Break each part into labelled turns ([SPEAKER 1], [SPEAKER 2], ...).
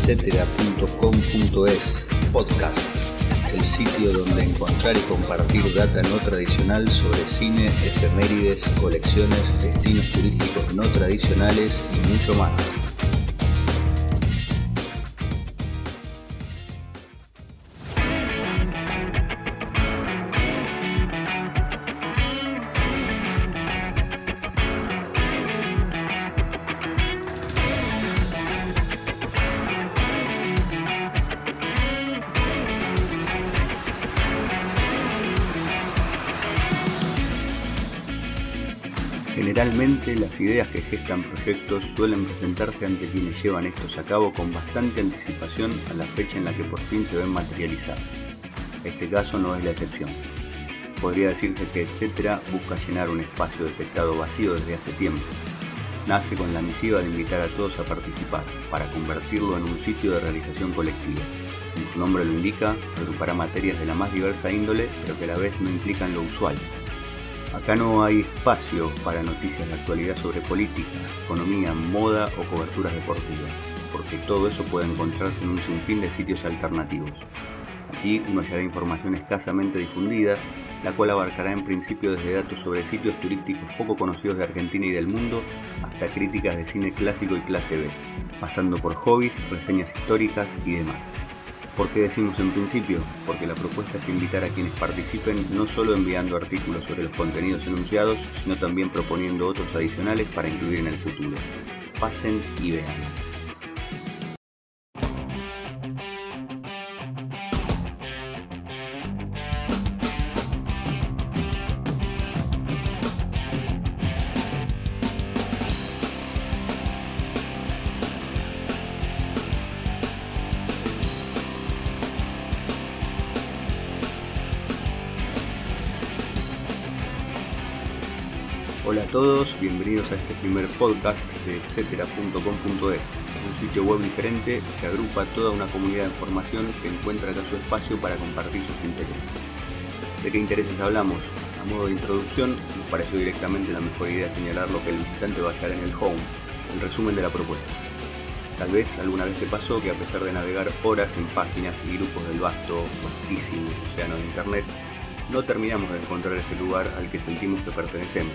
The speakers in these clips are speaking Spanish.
[SPEAKER 1] etcétera.com.es podcast, el sitio donde encontrar y compartir data no tradicional sobre cine, efemérides, colecciones, destinos turísticos no tradicionales y mucho más. Generalmente las ideas que gestan proyectos suelen presentarse ante quienes llevan estos a cabo con bastante anticipación a la fecha en la que por fin se ven materializados. Este caso no es la excepción. Podría decirse que Etcétera busca llenar un espacio detectado vacío desde hace tiempo. Nace con la misiva de invitar a todos a participar, para convertirlo en un sitio de realización colectiva. Como su nombre lo indica, agrupará materias de la más diversa índole, pero que a la vez no implican lo usual, Acá no hay espacio para noticias de actualidad sobre política, economía, moda o coberturas deportivas, porque todo eso puede encontrarse en un sinfín de sitios alternativos. Aquí uno hallará información escasamente difundida, la cual abarcará en principio desde datos sobre sitios turísticos poco conocidos de Argentina y del mundo hasta críticas de cine clásico y clase B, pasando por hobbies, reseñas históricas y demás. ¿Por qué decimos en principio? Porque la propuesta es invitar a quienes participen no solo enviando artículos sobre los contenidos enunciados, sino también proponiendo otros adicionales para incluir en el futuro. Pasen y vean. Hola a todos, bienvenidos a este primer podcast de etcétera.com.es, un sitio web diferente que agrupa toda una comunidad de información que encuentra acá su espacio para compartir sus intereses. ¿De qué intereses hablamos? A modo de introducción, nos pareció directamente la mejor idea señalar lo que el visitante va a hallar en el home, el resumen de la propuesta. Tal vez alguna vez te pasó que a pesar de navegar horas en páginas y grupos del vasto, vastísimo océano de Internet, no terminamos de encontrar ese lugar al que sentimos que pertenecemos,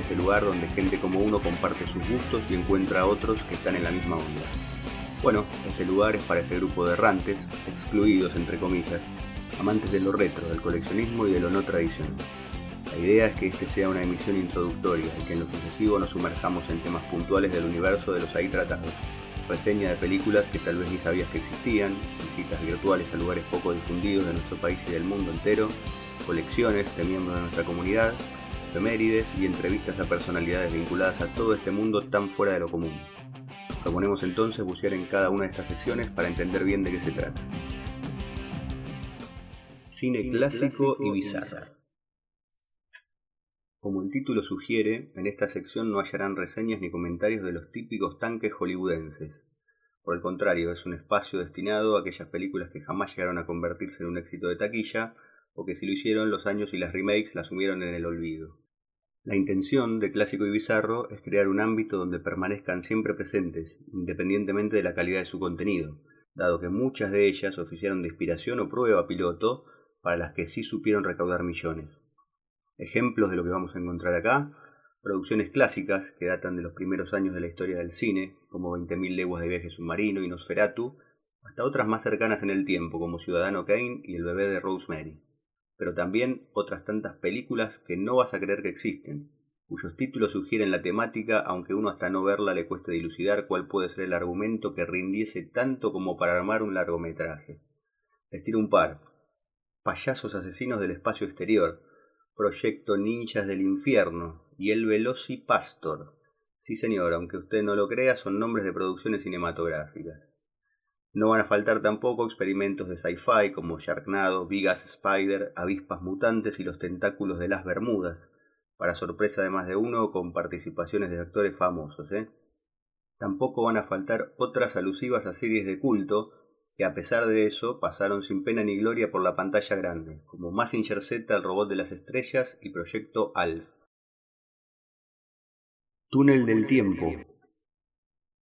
[SPEAKER 1] ese lugar donde gente como uno comparte sus gustos y encuentra a otros que están en la misma onda. Bueno, este lugar es para ese grupo de errantes, excluidos entre comillas, amantes de lo retro, del coleccionismo y de lo no tradicional. La idea es que este sea una emisión introductoria y que en lo sucesivo nos sumerjamos en temas puntuales del universo de los ahí tratados. Reseña de películas que tal vez ni sabías que existían, visitas virtuales a lugares poco difundidos de nuestro país y del mundo entero, colecciones de miembros de nuestra comunidad efemérides y entrevistas a personalidades vinculadas a todo este mundo tan fuera de lo común. Proponemos entonces bucear en cada una de estas secciones para entender bien de qué se trata. Cine clásico y bizarro. Como el título sugiere, en esta sección no hallarán reseñas ni comentarios de los típicos tanques hollywoodenses. Por el contrario, es un espacio destinado a aquellas películas que jamás llegaron a convertirse en un éxito de taquilla, o que si lo hicieron los años y las remakes las sumieron en el olvido. La intención de Clásico y Bizarro es crear un ámbito donde permanezcan siempre presentes, independientemente de la calidad de su contenido, dado que muchas de ellas oficiaron de inspiración o prueba piloto para las que sí supieron recaudar millones. Ejemplos de lo que vamos a encontrar acá, producciones clásicas que datan de los primeros años de la historia del cine, como 20.000 leguas de viaje submarino y Nosferatu, hasta otras más cercanas en el tiempo, como Ciudadano Kane y El bebé de Rosemary pero también otras tantas películas que no vas a creer que existen, cuyos títulos sugieren la temática, aunque uno hasta no verla le cueste dilucidar cuál puede ser el argumento que rindiese tanto como para armar un largometraje. Les un par. Payasos asesinos del espacio exterior, Proyecto Ninjas del Infierno y El Pastor. Sí señor, aunque usted no lo crea, son nombres de producciones cinematográficas. No van a faltar tampoco experimentos de sci-fi como Sharknado, Big Ass Spider, avispas mutantes y los tentáculos de las Bermudas, para sorpresa de más de uno con participaciones de actores famosos. ¿eh? Tampoco van a faltar otras alusivas a series de culto que a pesar de eso pasaron sin pena ni gloria por la pantalla grande, como Massinger Z, el robot de las estrellas y Proyecto ALF. Túnel del tiempo,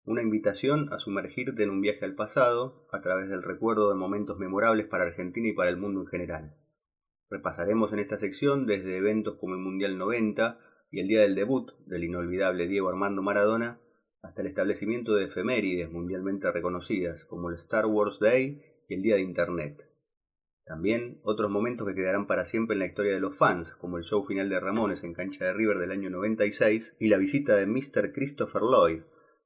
[SPEAKER 1] una invitación a sumergirte en un viaje al pasado a través del recuerdo de momentos memorables para Argentina y para el mundo en general. Repasaremos en esta sección desde eventos como el Mundial 90 y el día del debut del inolvidable Diego Armando Maradona, hasta el establecimiento de efemérides mundialmente reconocidas como el Star Wars Day y el Día de Internet. También otros momentos que quedarán para siempre en la historia de los fans, como el show final de Ramones en cancha de River del año 96 y la visita de Mr. Christopher Lloyd,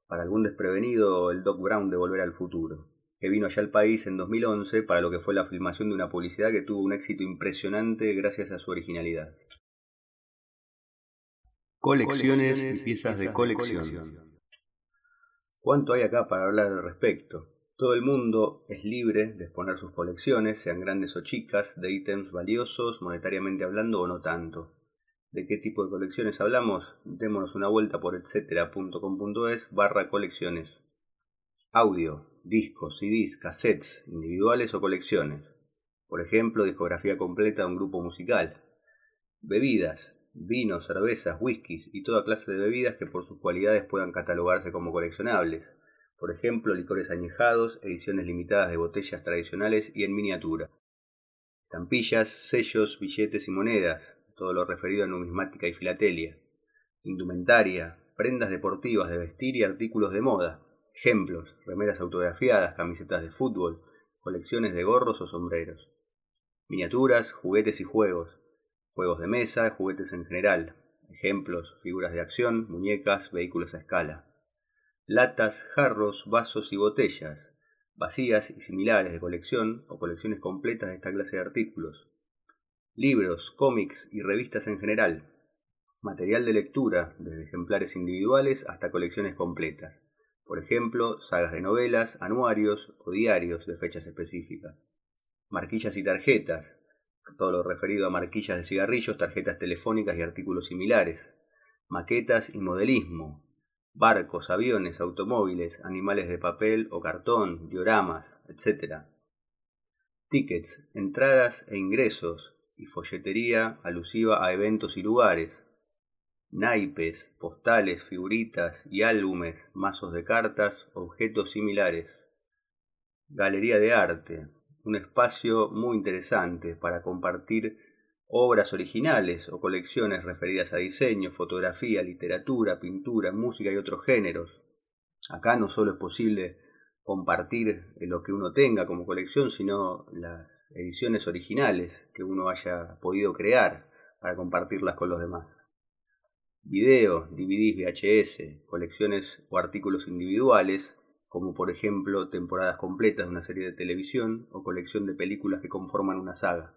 [SPEAKER 1] para algún desprevenido el Doc Brown de Volver al Futuro que vino allá al país en 2011 para lo que fue la filmación de una publicidad que tuvo un éxito impresionante gracias a su originalidad. Colecciones y piezas de colección. ¿Cuánto hay acá para hablar al respecto? Todo el mundo es libre de exponer sus colecciones, sean grandes o chicas, de ítems valiosos, monetariamente hablando o no tanto. ¿De qué tipo de colecciones hablamos? Démonos una vuelta por etcétera.com.es barra colecciones. Audio, discos, CDs, cassettes, individuales o colecciones. Por ejemplo, discografía completa de un grupo musical. Bebidas, vinos, cervezas, whiskies y toda clase de bebidas que por sus cualidades puedan catalogarse como coleccionables. Por ejemplo, licores añejados, ediciones limitadas de botellas tradicionales y en miniatura. Estampillas, sellos, billetes y monedas, todo lo referido a numismática y filatelia. Indumentaria, prendas deportivas de vestir y artículos de moda Ejemplos, remeras autografiadas, camisetas de fútbol, colecciones de gorros o sombreros. Miniaturas, juguetes y juegos. Juegos de mesa, juguetes en general. Ejemplos, figuras de acción, muñecas, vehículos a escala. Latas, jarros, vasos y botellas. Vacías y similares de colección o colecciones completas de esta clase de artículos. Libros, cómics y revistas en general. Material de lectura, desde ejemplares individuales hasta colecciones completas por ejemplo, sagas de novelas, anuarios o diarios de fechas específicas. Marquillas y tarjetas, todo lo referido a marquillas de cigarrillos, tarjetas telefónicas y artículos similares. Maquetas y modelismo, barcos, aviones, automóviles, animales de papel o cartón, dioramas, etc. Tickets, entradas e ingresos y folletería alusiva a eventos y lugares, naipes, postales, figuritas y álbumes, mazos de cartas, objetos similares. Galería de arte, un espacio muy interesante para compartir obras originales o colecciones referidas a diseño, fotografía, literatura, pintura, música y otros géneros. Acá no solo es posible compartir lo que uno tenga como colección, sino las ediciones originales que uno haya podido crear para compartirlas con los demás videos, DVDs, VHS, colecciones o artículos individuales, como por ejemplo temporadas completas de una serie de televisión o colección de películas que conforman una saga.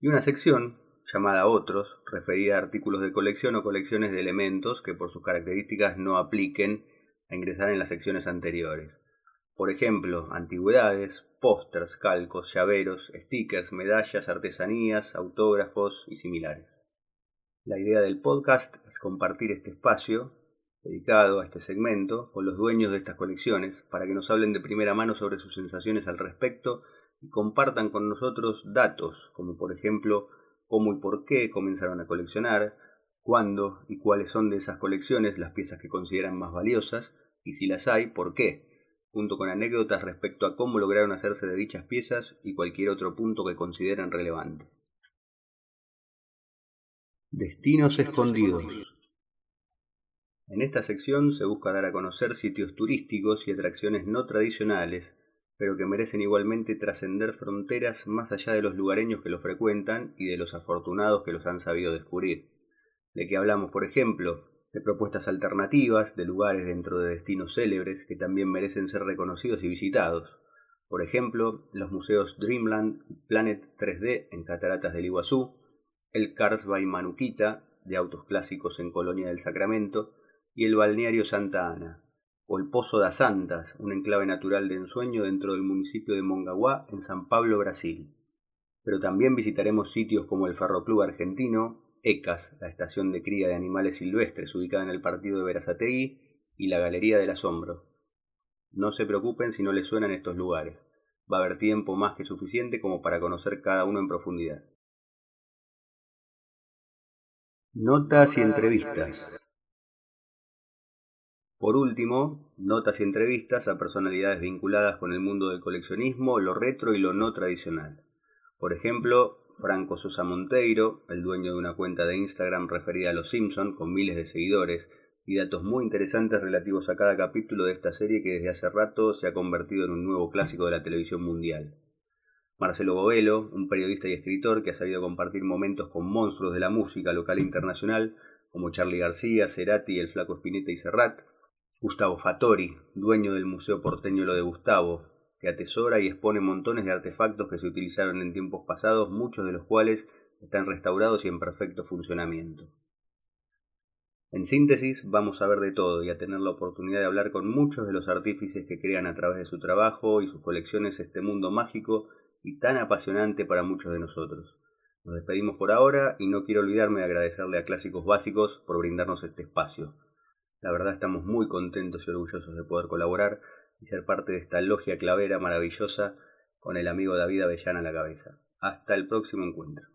[SPEAKER 1] Y una sección, llamada Otros, referida a artículos de colección o colecciones de elementos que por sus características no apliquen a ingresar en las secciones anteriores. Por ejemplo, antigüedades, pósters, calcos, llaveros, stickers, medallas, artesanías, autógrafos y similares. La idea del podcast es compartir este espacio dedicado a este segmento con los dueños de estas colecciones para que nos hablen de primera mano sobre sus sensaciones al respecto y compartan con nosotros datos como por ejemplo cómo y por qué comenzaron a coleccionar, cuándo y cuáles son de esas colecciones las piezas que consideran más valiosas y si las hay, por qué, junto con anécdotas respecto a cómo lograron hacerse de dichas piezas y cualquier otro punto que consideren relevante. Destinos escondidos. En esta sección se busca dar a conocer sitios turísticos y atracciones no tradicionales, pero que merecen igualmente trascender fronteras más allá de los lugareños que los frecuentan y de los afortunados que los han sabido descubrir. De que hablamos, por ejemplo, de propuestas alternativas, de lugares dentro de destinos célebres que también merecen ser reconocidos y visitados. Por ejemplo, los museos Dreamland Planet 3D en Cataratas del Iguazú, el Cars by Manuquita, de autos clásicos en Colonia del Sacramento, y el balneario Santa Ana, o el Pozo das Santas, un enclave natural de ensueño dentro del municipio de Mongaguá, en San Pablo, Brasil. Pero también visitaremos sitios como el Ferroclub Argentino, ECAS, la estación de cría de animales silvestres ubicada en el partido de Verazategui, y la Galería del Asombro. No se preocupen si no les suenan estos lugares. Va a haber tiempo más que suficiente como para conocer cada uno en profundidad. Notas y entrevistas. Por último, notas y entrevistas a personalidades vinculadas con el mundo del coleccionismo, lo retro y lo no tradicional. Por ejemplo, Franco Sosa Monteiro, el dueño de una cuenta de Instagram referida a los Simpson con miles de seguidores, y datos muy interesantes relativos a cada capítulo de esta serie que desde hace rato se ha convertido en un nuevo clásico de la televisión mundial. Marcelo Bovelo, un periodista y escritor que ha sabido compartir momentos con monstruos de la música local e internacional, como Charlie García, Cerati, el Flaco Spinetta y Serrat. Gustavo Fattori, dueño del Museo Porteño Lo de Gustavo, que atesora y expone montones de artefactos que se utilizaron en tiempos pasados, muchos de los cuales están restaurados y en perfecto funcionamiento. En síntesis, vamos a ver de todo y a tener la oportunidad de hablar con muchos de los artífices que crean a través de su trabajo y sus colecciones este mundo mágico y tan apasionante para muchos de nosotros. Nos despedimos por ahora y no quiero olvidarme de agradecerle a Clásicos Básicos por brindarnos este espacio. La verdad estamos muy contentos y orgullosos de poder colaborar y ser parte de esta logia clavera maravillosa con el amigo David Avellana a la cabeza. Hasta el próximo encuentro.